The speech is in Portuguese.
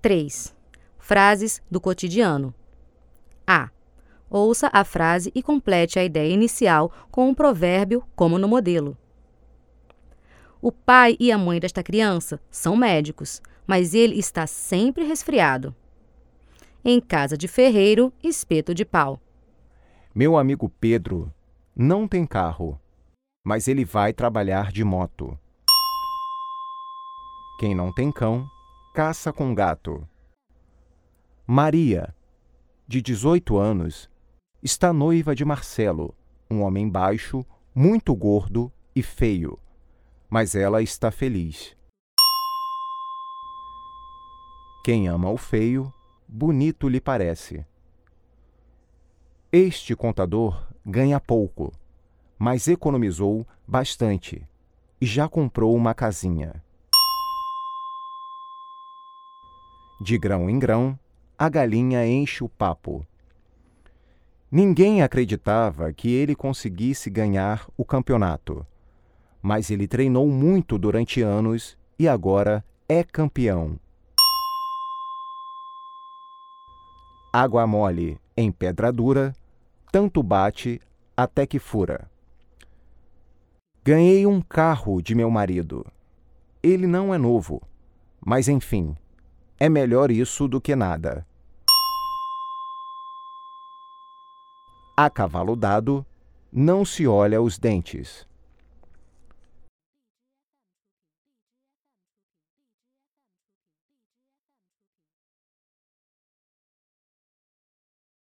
3. Frases do cotidiano. A. Ouça a frase e complete a ideia inicial com um provérbio, como no modelo. O pai e a mãe desta criança são médicos, mas ele está sempre resfriado. Em casa de ferreiro, espeto de pau. Meu amigo Pedro não tem carro, mas ele vai trabalhar de moto. Quem não tem cão, caça com gato. Maria, de 18 anos, está noiva de Marcelo, um homem baixo, muito gordo e feio, mas ela está feliz. Quem ama o feio, bonito lhe parece. Este contador ganha pouco, mas economizou bastante e já comprou uma casinha. De grão em grão, a galinha enche o papo. Ninguém acreditava que ele conseguisse ganhar o campeonato, mas ele treinou muito durante anos e agora é campeão. Água mole em pedra dura, tanto bate até que fura. Ganhei um carro de meu marido. Ele não é novo, mas enfim, é melhor isso do que nada. A cavalo dado, não se olha os dentes.